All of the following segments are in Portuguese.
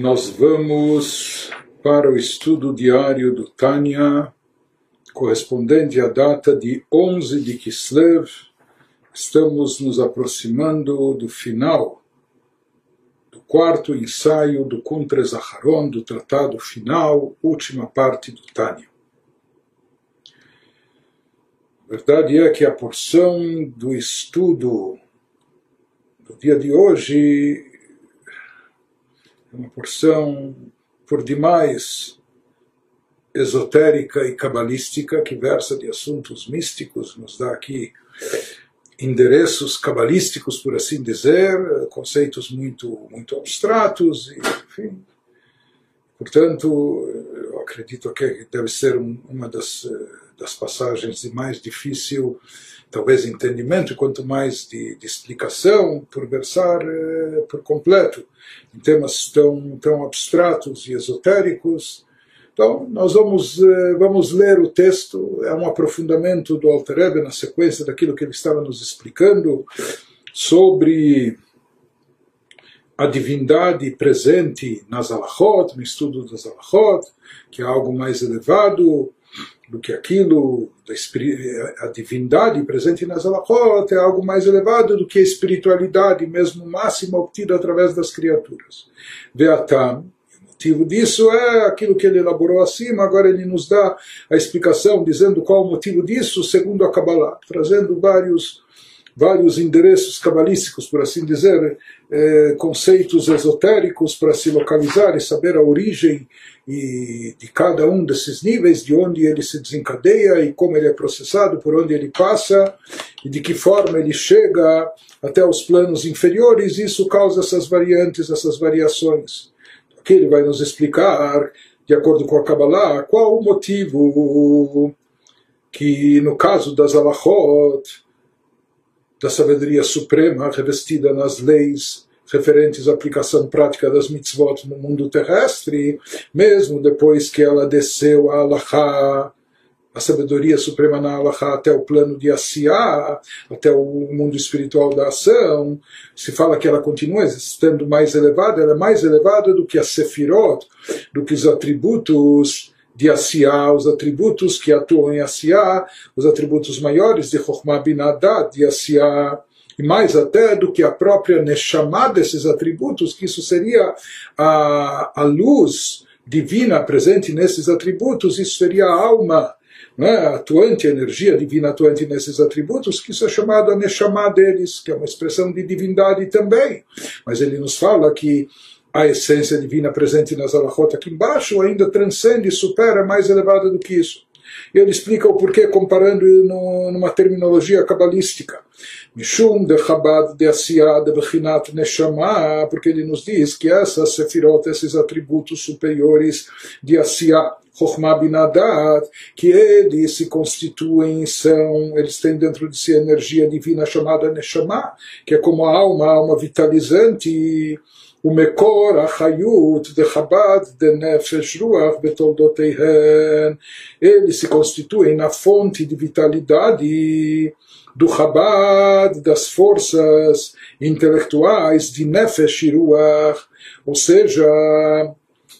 Nós vamos para o estudo diário do Tânia, correspondente à data de 11 de Kislev. Estamos nos aproximando do final do quarto ensaio do Kuntre Zaharon, do tratado final, última parte do Tânia. A verdade é que a porção do estudo do dia de hoje uma porção por demais esotérica e cabalística que versa de assuntos místicos, nos dá aqui endereços cabalísticos, por assim dizer, conceitos muito muito abstratos, e, enfim. Portanto, eu acredito que deve ser uma das, das passagens de mais difícil talvez entendimento, quanto mais de, de explicação, por versar eh, por completo em temas tão, tão abstratos e esotéricos. Então, nós vamos, eh, vamos ler o texto, é um aprofundamento do Alter Ebe na sequência daquilo que ele estava nos explicando sobre a divindade presente nas alachot, no estudo das alachot, que é algo mais elevado, do que aquilo, a divindade presente nas alachot é algo mais elevado do que a espiritualidade, mesmo máxima, obtida através das criaturas. Veatam, o motivo disso é aquilo que ele elaborou acima, agora ele nos dá a explicação, dizendo qual o motivo disso, segundo a Kabbalah, trazendo vários vários endereços cabalísticos, por assim dizer, eh, conceitos esotéricos para se localizar e saber a origem e de cada um desses níveis, de onde ele se desencadeia e como ele é processado, por onde ele passa e de que forma ele chega até os planos inferiores, isso causa essas variantes, essas variações. Aqui ele vai nos explicar, de acordo com a Kabbalah, qual o motivo que, no caso das alachot, da sabedoria suprema revestida nas leis referentes à aplicação prática das mitzvot no mundo terrestre, mesmo depois que ela desceu a Allahá, a sabedoria suprema na Allahá até o plano de Asiá, até o mundo espiritual da ação, se fala que ela continua estando mais elevada, ela é mais elevada do que a Sefirot, do que os atributos de Asiá, os atributos que atuam em Asiá, os atributos maiores de Chokhmah Binadat, de Asiá, e mais até do que a própria Neshama desses atributos, que isso seria a, a luz divina presente nesses atributos, isso seria a alma né, atuante, a energia divina atuante nesses atributos, que isso é chamado a Neshama deles, que é uma expressão de divindade também. Mas ele nos fala que a essência divina presente nas alahot aqui embaixo ainda transcende supera mais elevada do que isso. Ele explica o porquê comparando no, numa terminologia cabalística. Mishum de Chabad de Asiá de Bechinat Neshama, porque ele nos diz que essas sefirot, esses atributos superiores de Asiá, Chokhmah Binadat, que eles se constituem, são, eles têm dentro de si a energia divina chamada Neshama, que é como a alma, a alma vitalizante, ומקור החיות דחב"ד דנפש רוח בתולדותיהן. Eles se constituem na fonte de vitalidade do Chabad, das forças intelectuais de Nefesh e Ruach, ou seja,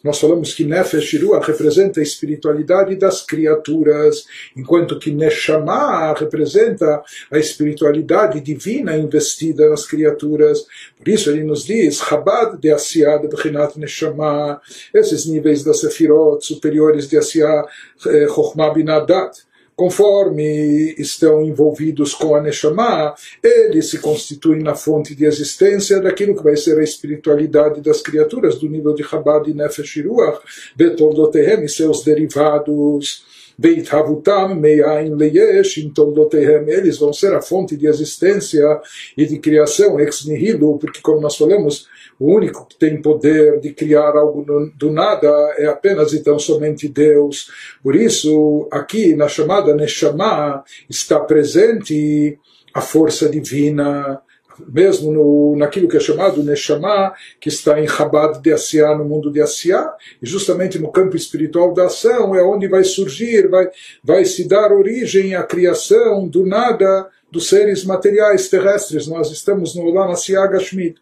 nós falamos que Nefesh Ruach representa a espiritualidade das criaturas, enquanto que Neshama representa a espiritualidade divina investida nas criaturas. Por isso ele nos diz, Chabad de Asiá de Bechinat Neshama, esses níveis da Sefirot superiores de Asiá, eh, Chokhmah Binadat conforme estão envolvidos com a Neshama, eles se constituem na fonte de existência daquilo que vai ser a espiritualidade das criaturas, do nível de Chabad e Nefesh e Ruach, Betoldotehem e seus derivados. Beithavutam me'ain leyesh toldotehem, eles vão ser a fonte de existência e de criação ex nihilo, porque como nós falamos, o único que tem poder de criar algo do nada é apenas e tão somente Deus. Por isso, aqui na chamada Neshama está presente a força divina, mesmo no, naquilo que é chamado Neshama, que está em Chabad de Asiá, no mundo de Asiá, e justamente no campo espiritual da ação é onde vai surgir, vai, vai se dar origem à criação do nada dos seres materiais terrestres. Nós estamos no Olam Asiá Gashmid.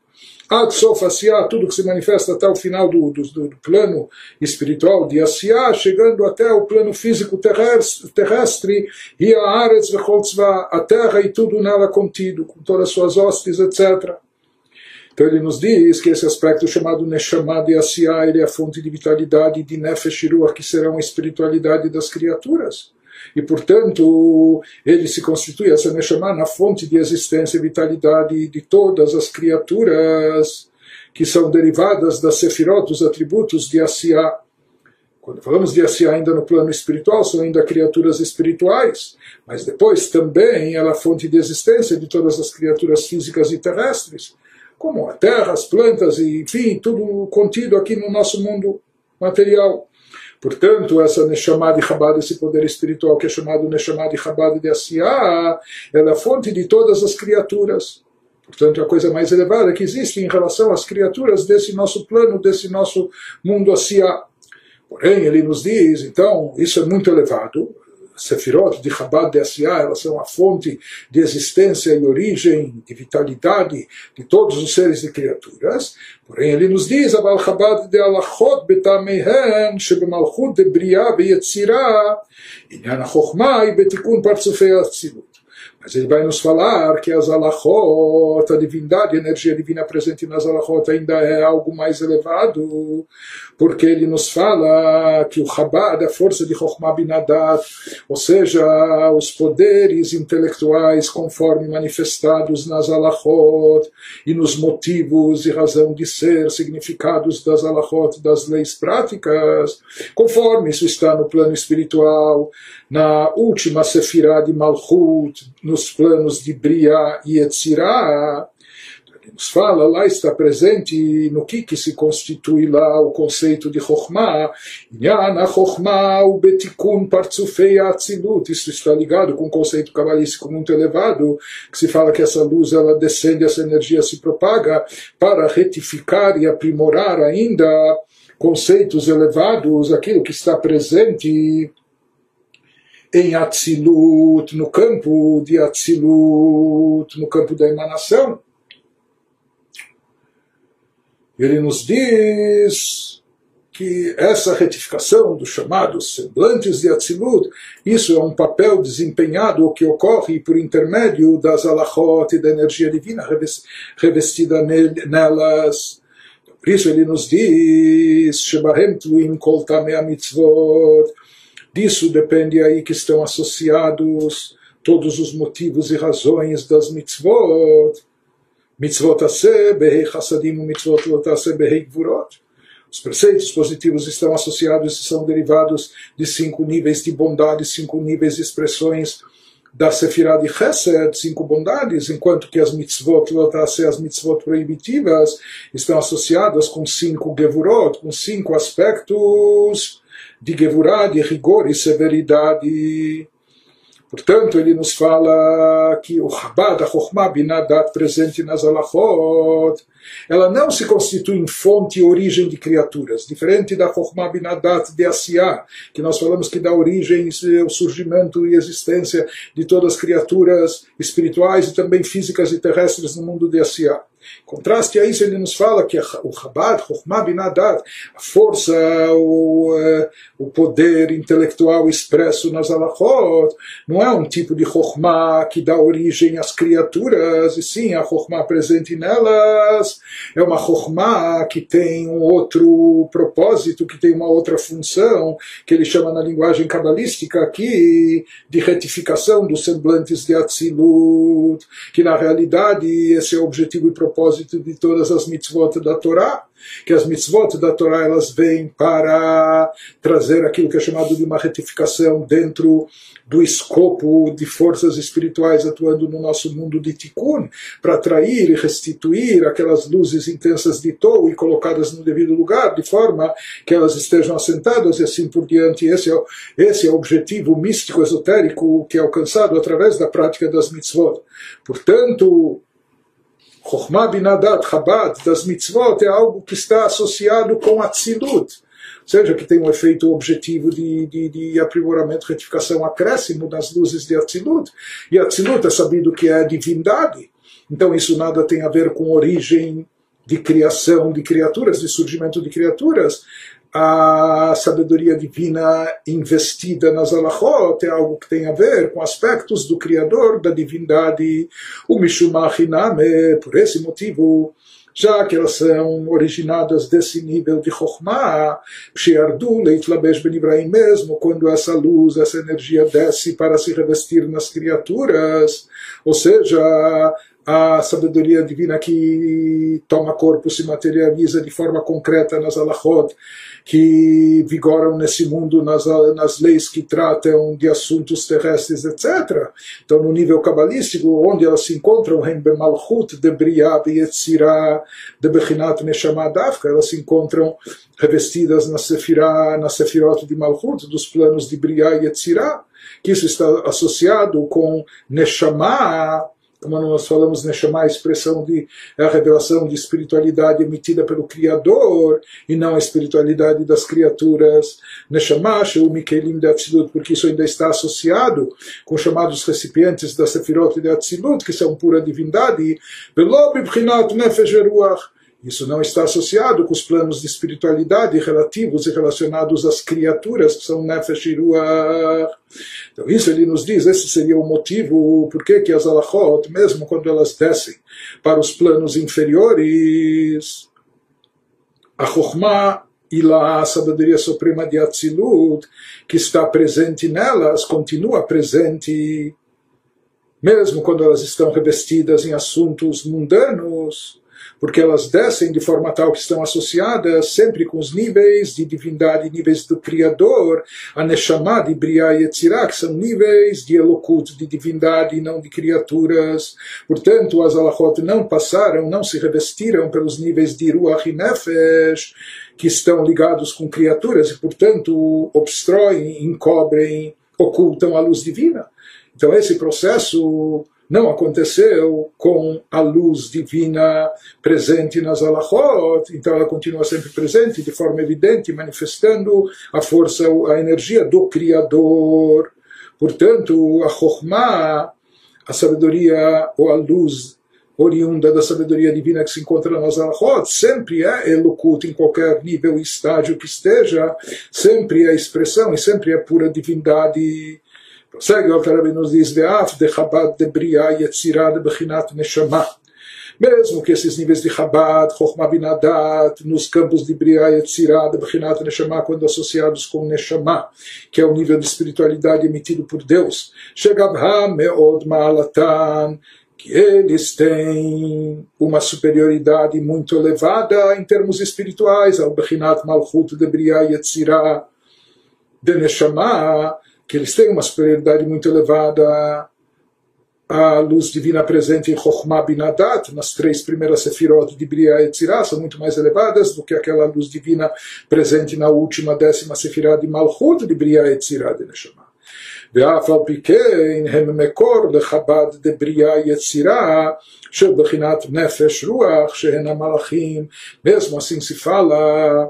Tudo que se manifesta até o final do, do, do plano espiritual de Asiá, chegando até o plano físico terrestre, e a Aretz a terra e tudo nela contido, com todas as suas hostes, etc. Então ele nos diz que esse aspecto chamado Neshama de Asiá, ele é a fonte de vitalidade de Nefesh que será a espiritualidade das criaturas. E, portanto, ele se constitui, essa Neshama, na fonte de existência e vitalidade de todas as criaturas que são derivadas das Sefirot, dos atributos de Asiá. Quando falamos de Asiá ainda no plano espiritual, são ainda criaturas espirituais, mas depois também ela é a fonte de existência de todas as criaturas físicas e terrestres como a terra, as plantas, e, enfim, tudo contido aqui no nosso mundo material. Portanto, essa Neshama de Chabad, esse poder espiritual que é chamado Neshama de Chabad de Asiá, ela é a fonte de todas as criaturas. Portanto, a coisa mais elevada que existe em relação às criaturas desse nosso plano, desse nosso mundo Asiá. Porém, ele nos diz, então, isso é muito elevado, Sefirot de Chabad de Asiá, elas são a fonte de existência e origem, de vitalidade de todos os seres e criaturas. Porém, ele nos diz, Aval Chabad de Alachot betamehen, shebemalchut de Briah beyetzirah, inyan ha-chokhmah betikun partzufei atzilut. Mas ele vai nos falar que as alachot, a divindade, a energia divina presente nas alachot ainda é algo mais elevado, porque ele nos fala que o Chabad, a força de Chokhmah Binadat, ou seja, os poderes intelectuais conforme manifestados nas alachot e nos motivos e razão de ser, significados das alachot, das leis práticas, conforme isso está no plano espiritual, na última sefirá de Malchut, nos planos de Bria e Etzirah, ele nos fala, lá está presente no que, que se constitui lá o conceito de Chokhmah, Inyan Chokhmah, o Betikun Partzufei Atzilut, isso está ligado com um conceito cabalístico muito elevado, que se fala que essa luz ela descende, essa energia se propaga para retificar e aprimorar ainda conceitos elevados, aquilo que está presente em Atzilut, no campo de Atzilut, no campo da emanação. Ele nos diz que essa retificação dos chamados semblantes de Atzilut, isso é um papel desempenhado que ocorre por intermédio das alachot e da energia divina revestida nelas. Por isso ele nos diz, Shebahem Tluim Kol Mitzvot, Disso depende aí que estão associados todos os motivos e razões das mitzvot. Mitzvot ase, behei chassadim, mitzvot lot ase, behei gvurot. Os preceitos positivos estão associados e são derivados de cinco níveis de bondade, cinco níveis de expressões da Sefirah de Chesed, cinco bondades, enquanto que as mitzvot, as mitzvot proibitivas, estão associadas com cinco gevurot, com cinco aspectos de Gevurah, de rigor e severidade. Portanto, ele nos fala que o Chabad, a Chokhmah Binadat, presente nas Alachot, ela não se constitui em fonte e origem de criaturas, diferente da Chokhmah Binadat de Asiá, que nós falamos que dá origem, o surgimento e existência de todas as criaturas espirituais e também físicas e terrestres no mundo de Asiá. Contraste a isso, ele nos fala que o Chabad, Chokhmah Binadat, a força, o, eh, o poder intelectual expresso nas alachot, não é um tipo de Chokhmah que dá origem às criaturas, e sim a Chokhmah presente nelas. É uma Chokhmah que tem um outro propósito, que tem uma outra função, que ele chama na linguagem cabalística aqui de retificação dos semblantes de Atzilut, que na realidade esse é o objetivo e propósito propósito de todas as mitzvot da Torá, que as mitzvot da Torá elas vêm para trazer aquilo que é chamado de uma retificação dentro do escopo de forças espirituais atuando no nosso mundo de Tikkun, para atrair e restituir aquelas luzes intensas de Tou e colocadas no devido lugar, de forma que elas estejam assentadas e assim por diante. Esse é, o, esse é o objetivo místico esotérico que é alcançado através da prática das mitzvot. Portanto, Chokhmah Binadat Chabad das mitzvot é algo que está associado com Atzilut, ou seja, que tem um efeito objetivo de, de, de aprimoramento, retificação, acréscimo das luzes de Atzilut. E Atzilut é sabido que é divindade. Então isso nada tem a ver com origem de criação de criaturas, de surgimento de criaturas, a sabedoria divina investida nas alachot é algo que tem a ver com aspectos do Criador, da divindade, o Mishumachiname, por esse motivo, já que elas são originadas desse nível de Chokhmah, Sheardu Leitlabesh Ben Ibrahim mesmo, quando essa luz, essa energia desce para se revestir nas criaturas, ou seja, a sabedoria divina que toma corpo, se materializa de forma concreta nas alachot, que vigoram nesse mundo nas, nas leis que tratam de assuntos terrestres, etc. Então, no nível cabalístico, onde elas se encontram, em Bemalchut, de Briah, de Yetzirah, de Bechinat Neshama Davka, elas se encontram revestidas na Sefirah, na Sefirot de Malchut, dos planos de Briah e Yetzirah, que isso está associado com Neshama, como nós falamos, chamar a expressão de a revelação de espiritualidade emitida pelo Criador e não a espiritualidade das criaturas, Neshama, o Mikelim de Atzilut, porque isso ainda está associado com chamados recipientes da Sefirot de Atzilut, que são pura divindade, Nefesh Veruach, isso não está associado com os planos de espiritualidade relativos e relacionados às criaturas que são Nefesh e. Então, isso ele nos diz, esse seria o motivo por que as alachot, mesmo quando elas descem para os planos inferiores, a Chokhmah e lá a sabedoria suprema de Atzilut, que está presente nelas, continua presente, mesmo quando elas estão revestidas em assuntos mundanos porque elas descem de forma tal que estão associadas sempre com os níveis de divindade, níveis do Criador, a Neshama de Briah e Yetzirah, que são níveis de Elokut, de divindade e não de criaturas. Portanto, as Alachot não passaram, não se revestiram pelos níveis de Ruach e Nefesh, que estão ligados com criaturas e, portanto, obstroem, encobrem, ocultam a luz divina. Então, esse processo não aconteceu com a luz divina presente nas alachot, então ela continua sempre presente de forma evidente, manifestando a força, a energia do Criador. Portanto, a Chokhmah, a sabedoria ou a luz oriunda da sabedoria divina que se encontra nas alachot, sempre é elokut em qualquer nível e estágio que esteja, sempre é expressão e sempre é pura divindade Prossegue o Alter nos diz, Ve'af de Chabad de Bria Yetzirah de Bechinat Neshama. Mesmo que esses níveis de Chabad, Chokhmah Binadat, nos campos de Bria Yetzirah de Bechinat Neshama, quando associados com Neshama, que é o nível de espiritualidade emitido por Deus, Shegabha Meod Ma'alatan, que eles têm uma superioridade muito elevada em termos espirituais, ao Bechinat Malchut de Bria Yetzirah de Neshama, que eles têm uma superioridade muito elevada à luz divina presente em Chokhmah Binadat, nas três primeiras sefirot de Bria e Tzirah, são muito mais elevadas do que aquela luz divina presente na última décima sefirah de Malchut de Bria e Tzirah de Neshama. ואף על פי כן הם מקור לחב"ד דבריאה יצירה של בחינת נפש רוח שהן המלאכים, mesmo assim se fala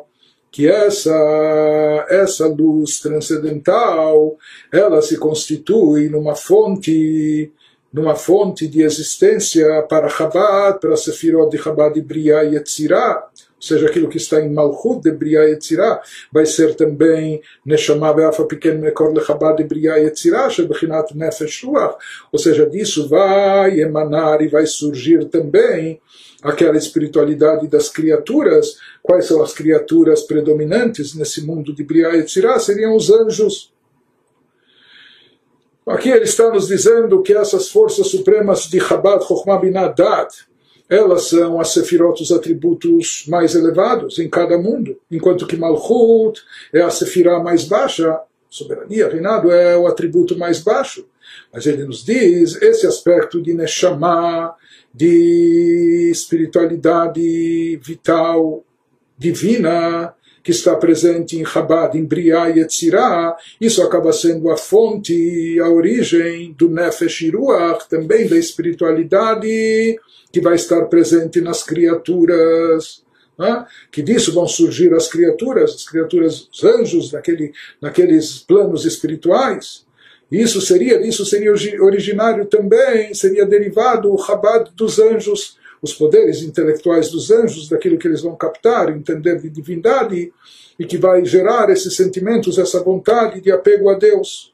que essa, essa luz transcendental ela se constitui numa fonte numa fonte de existência para Chabad, para Sefirot de Chabad de Briah e Yetzirah, seja, aquilo que está em Malchut de Briah Yetzirah, vai ser também Neshama Be'afa Pequeno Mekor de Chabad de Briah Yetzirah, Shebechinat Nefesh Ruach, ou seja, disso vai emanar e vai surgir também aquela espiritualidade das criaturas. Quais são as criaturas predominantes nesse mundo de Briah e Tzirah? Seriam os anjos. Aqui ele está nos dizendo que essas forças supremas de Chabad, Chokhmah Binadat, elas são as sefirot, os atributos mais elevados em cada mundo, enquanto que Malchut é a sefirah mais baixa, soberania, reinado, é o atributo mais baixo. Mas ele nos diz esse aspecto de Neshama, de espiritualidade vital, divina, que está presente em Chabad, em Briah e Etzirah, isso acaba sendo a fonte, a origem do Nefesh Ruach, também da espiritualidade que vai estar presente nas criaturas. Né? Que disso vão surgir as criaturas, as criaturas, os anjos, naquele, naqueles planos espirituais. Isso seria, isso seria originário também, seria derivado o Chabad dos anjos, os poderes intelectuais dos anjos, daquilo que eles vão captar, entender de divindade, e que vai gerar esses sentimentos, essa vontade de apego a Deus.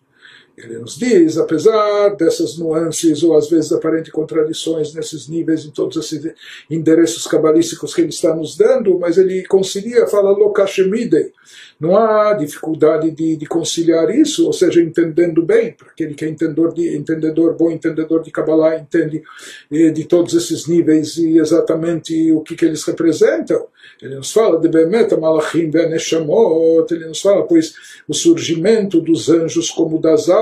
Ele nos diz, apesar dessas nuances ou às vezes aparentes contradições nesses níveis, em todos esses endereços cabalísticos que ele está nos dando, mas ele concilia, fala lokashemidei. Não há dificuldade de, de, conciliar isso, ou seja, entendendo bem, para aquele que é entendedor, de, entendedor bom entendedor de Kabbalah, entende eh, de todos esses níveis e exatamente o que, que eles representam. Ele nos fala de Bemet, Malachim, Neshamot, ele nos fala, pois, o surgimento dos anjos como das almas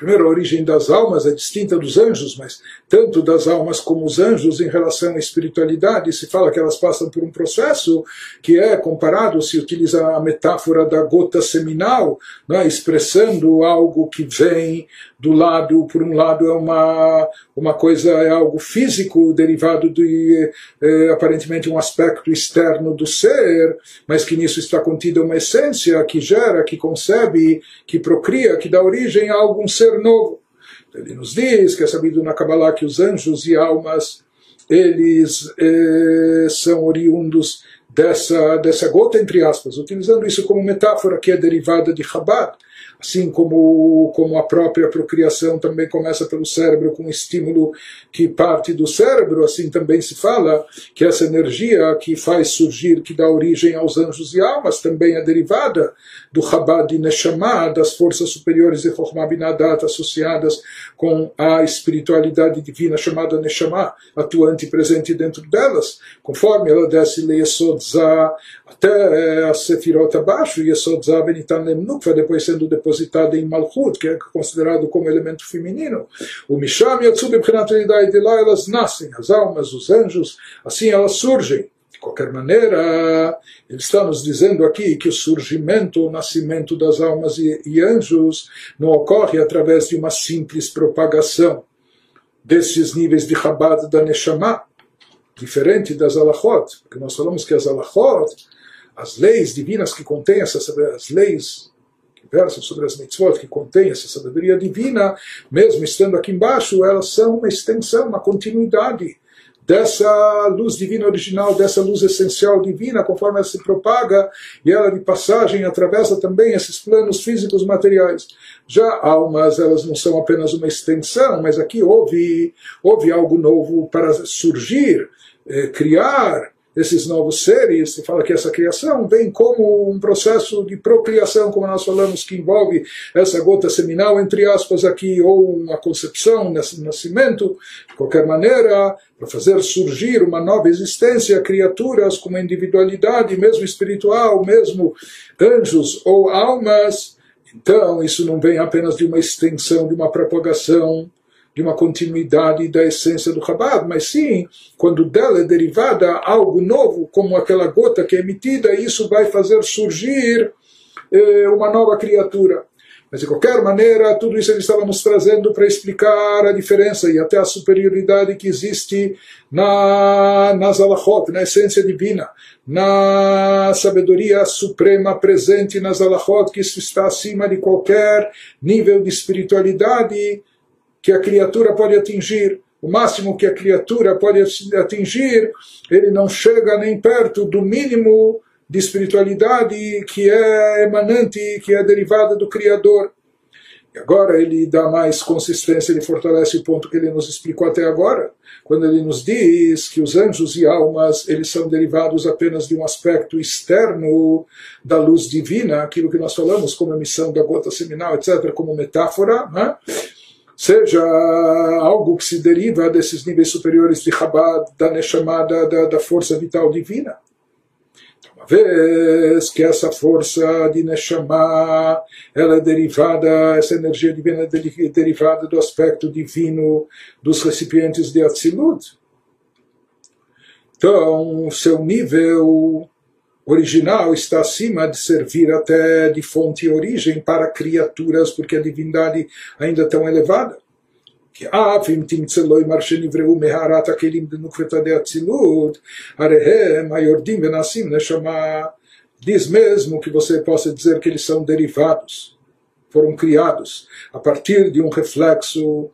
primeiro, a origem das almas é distinta dos anjos, mas tanto das almas como os anjos em relação à espiritualidade, se fala que elas passam por um processo que é comparado, se utiliza a metáfora da gota seminal, né, expressando algo que vem do lado, por um lado é uma, uma coisa, é algo físico, derivado de é, aparentemente um aspecto externo do ser, mas que nisso está contida uma essência que gera, que concebe, que procria, que dá origem a algum ser novo. Ele nos diz que é sabido na Kabbalah que os anjos e almas eles eh, são oriundos dessa, dessa gota, entre aspas, utilizando isso como metáfora que é derivada de Chabad, assim como, como a própria procriação também começa pelo cérebro com um estímulo que parte do cérebro, assim também se fala que essa energia que faz surgir, que dá origem aos anjos e almas, também é derivada do Chabad de Neshama, das forças superiores de Chokhmah Binadat associadas com a espiritualidade divina chamada Neshama, atuante e presente dentro delas, conforme ela desce Leesod até a Sefirot abaixo, Yesod Zah Benitan Lemnukva, depois sendo depositada em Malchut, que é considerado como elemento feminino. O Misham Yatsub Bchenat de lá elas nascem, as almas, os anjos, assim elas surgem. De qualquer maneira, ele está nos dizendo aqui que o surgimento, o nascimento das almas e, e anjos não ocorre através de uma simples propagação desses níveis de Chabad da Neshama, diferente das alachot, porque nós falamos que as alachot, as leis divinas que contêm essas as leis versam sobre as mitzvot, que contêm essa sabedoria divina, mesmo estando aqui embaixo, elas são uma extensão, uma continuidade dessa luz divina original, dessa luz essencial divina, conforme ela se propaga e ela de passagem atravessa também esses planos físicos materiais. Já almas, elas não são apenas uma extensão, mas aqui houve, houve algo novo para surgir, eh, criar, esses novos seres, se fala que essa criação vem como um processo de procriação, como nós falamos, que envolve essa gota seminal, entre aspas, aqui, ou uma concepção, um nascimento, de qualquer maneira, para fazer surgir uma nova existência, criaturas com uma individualidade, mesmo espiritual, mesmo anjos ou almas. Então, isso não vem apenas de uma extensão, de uma propagação de uma continuidade da essência do Chabad, mas sim, quando dela é derivada algo novo, como aquela gota que é emitida, isso vai fazer surgir eh, uma nova criatura. Mas de qualquer maneira, tudo isso ele estava nos trazendo para explicar a diferença e até a superioridade que existe na, nas alachot, na essência divina, na sabedoria suprema presente nas alachot, que isso está acima de qualquer nível de espiritualidade que a criatura pode atingir, o máximo que a criatura pode atingir, ele não chega nem perto do mínimo de espiritualidade que é emanante, que é derivada do Criador. E agora ele dá mais consistência, ele fortalece o ponto que ele nos explicou até agora, quando ele nos diz que os anjos e almas eles são derivados apenas de um aspecto externo da luz divina, aquilo que nós falamos como emissão da gota seminal, etc., como metáfora, né? Seja algo que se deriva desses níveis superiores de Chabad, da Neshama, da, da, da força vital divina. Então, uma vez que essa força de Neshama ela é derivada, essa energia divina é derivada do aspecto divino dos recipientes de Atzilut, então seu nível original está acima de servir até de fonte e origem para criaturas, porque a divindade ainda é tão elevada. כי אף אם תמצא לו אמר שנבראו מהרת הכלים דנוקרתא דאצילות, הרי הם היורדים ונעשים נשמה. Diz mesmo que você possa dizer que eles são derivados, foram criados a partir de um reflexo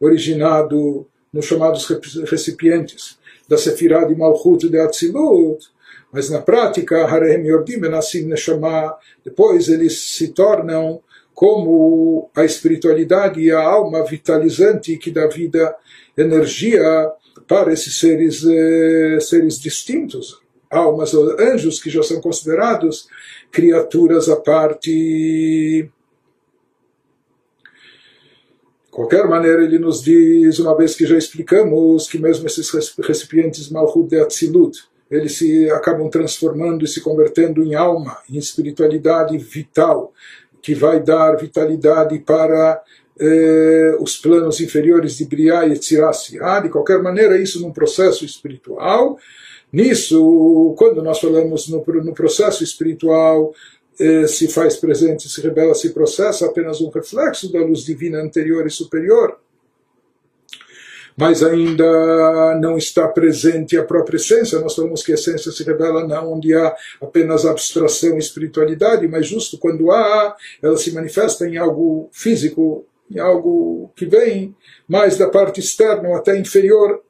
originado nos chamados recipientes da Sefirah de Malchut de Atzilut, mas na prática, Harem Yordim Benassim Neshama, depois eles se tornam como a espiritualidade e a alma vitalizante que dá vida, energia para esses seres, eh, seres distintos, almas ou anjos que já são considerados criaturas à parte. De qualquer maneira, ele nos diz, uma vez que já explicamos, que mesmo esses recipientes Malhut de Atzilut, eles se acabam transformando e se convertendo em alma, em espiritualidade vital, que vai dar vitalidade para eh, os planos inferiores de Briá e Etzirassi. Ah, de qualquer maneira, isso num processo espiritual. Nisso, quando nós falamos no, no processo espiritual, eh, se faz presente, se revela, se processa apenas um reflexo da luz divina anterior e superior mas ainda não está presente a própria essência. Nós falamos que a essência se revela não onde há apenas abstração e espiritualidade, mas justo quando há, ela se manifesta em algo físico, em algo que vem mais da parte externa ou até inferior.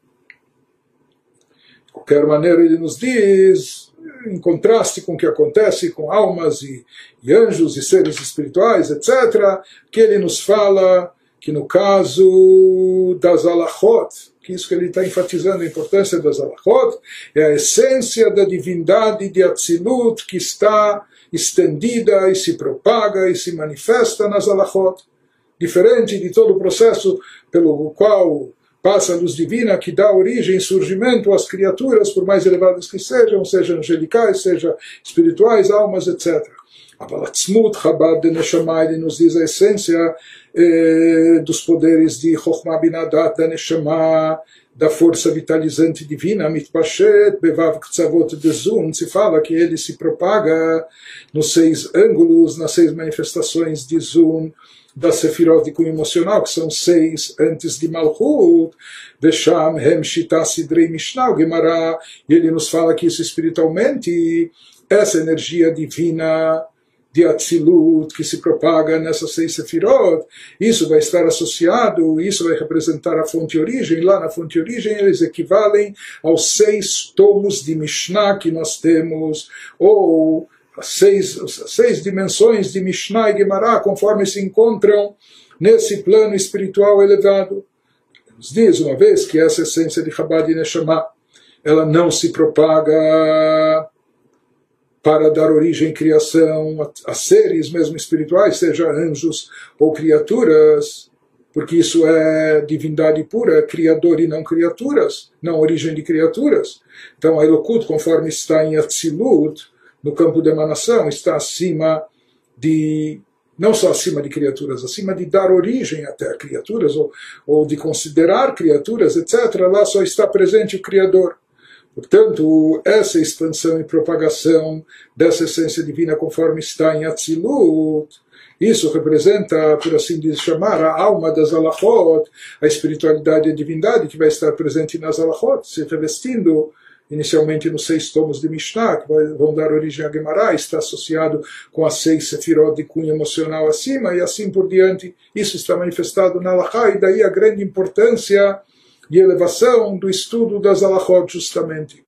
De qualquer maneira, ele nos diz, em contraste com o que acontece com almas e, e anjos e seres espirituais, etc., que ele nos fala que no caso das alachot, que isso que ele está enfatizando a importância das alachot, é a essência da divindade de Atzilut que está estendida e se propaga e se manifesta nas alachot, diferente de todo o processo pelo qual passa a luz divina que dá origem e surgimento às criaturas, por mais elevadas que sejam, sejam angelicais, sejam espirituais, almas, etc. Mas Chabad de Neshama, ele nos diz a essência eh, dos poderes de Chokhmah Binadat da Neshama, da força vitalizante divina, Mitpashet Bevav Ktsavot Dezun, se fala que ele se propaga nos seis ângulos, nas seis manifestações de Zun, da Sefirot de cunho emocional, que são seis antes de Malchut, Vesham, Hem, Sidrei, Mishnah, Gemara, e ele nos fala que isso espiritualmente, essa energia divina de Atzilut que se propaga nessas seis sefirot, isso vai estar associado, isso vai representar a fonte origem. Lá na fonte origem eles equivalem aos seis tomos de Mishnah que nós temos, ou as seis, as seis dimensões de Mishnah e Gemara, conforme se encontram nesse plano espiritual elevado. Nos diz uma vez que essa essência de Chabad e Neshama, ela não se propaga para dar origem à criação a, a seres mesmo espirituais, seja anjos ou criaturas, porque isso é divindade pura, criador e não criaturas, não origem de criaturas. Então a Elokut, conforme está em Atzilut, no campo de emanação, está acima de, não só acima de criaturas, acima de dar origem até a criaturas, ou, ou de considerar criaturas, etc. Lá só está presente o Criador. Portanto, essa expansão e propagação dessa essência divina conforme está em Atzilut, isso representa, por assim dizer, chamar, a alma das alachot, a espiritualidade e a divindade que vai estar presente nas alachot, se revestindo inicialmente nos seis tomos de Mishnah, que vão dar origem a Gemara, está associado com as seis sefirot de cunho emocional acima, e assim por diante. Isso está manifestado na Alachá, e daí a grande importância e elevação do estudo das alahot justamente.